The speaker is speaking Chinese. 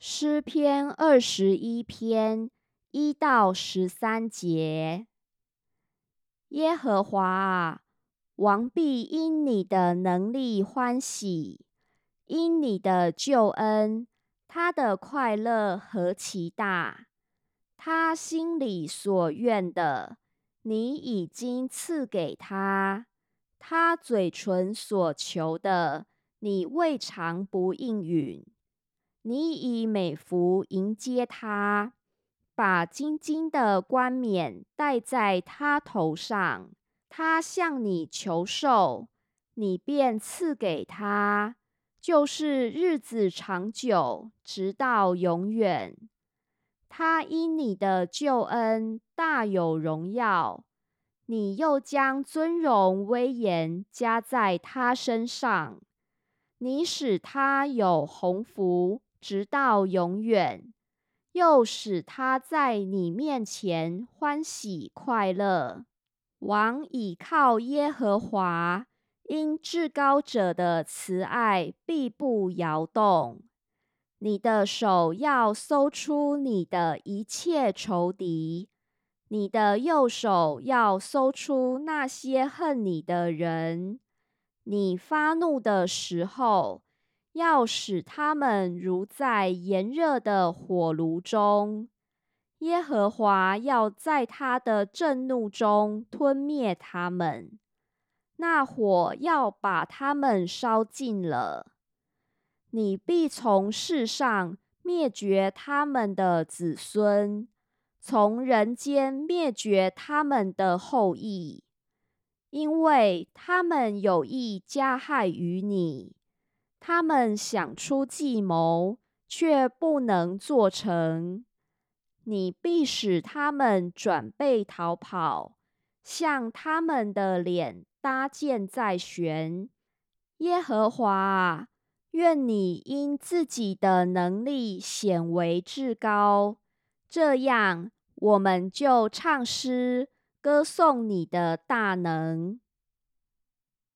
诗篇二十一篇一到十三节：耶和华啊，王必因你的能力欢喜，因你的救恩，他的快乐何其大！他心里所愿的，你已经赐给他；他嘴唇所求的，你未尝不应允。你以美福迎接他，把金金的冠冕戴在他头上。他向你求寿，你便赐给他，就是日子长久，直到永远。他因你的救恩大有荣耀，你又将尊荣威严加在他身上，你使他有鸿福。直到永远，又使他在你面前欢喜快乐。王倚靠耶和华，因至高者的慈爱必不摇动。你的手要搜出你的一切仇敌，你的右手要搜出那些恨你的人。你发怒的时候。要使他们如在炎热的火炉中，耶和华要在他的震怒中吞灭他们，那火要把他们烧尽了。你必从世上灭绝他们的子孙，从人间灭绝他们的后裔，因为他们有意加害于你。他们想出计谋，却不能做成。你必使他们转背逃跑，向他们的脸搭箭在悬。耶和华啊，愿你因自己的能力显为至高，这样我们就唱诗歌颂你的大能。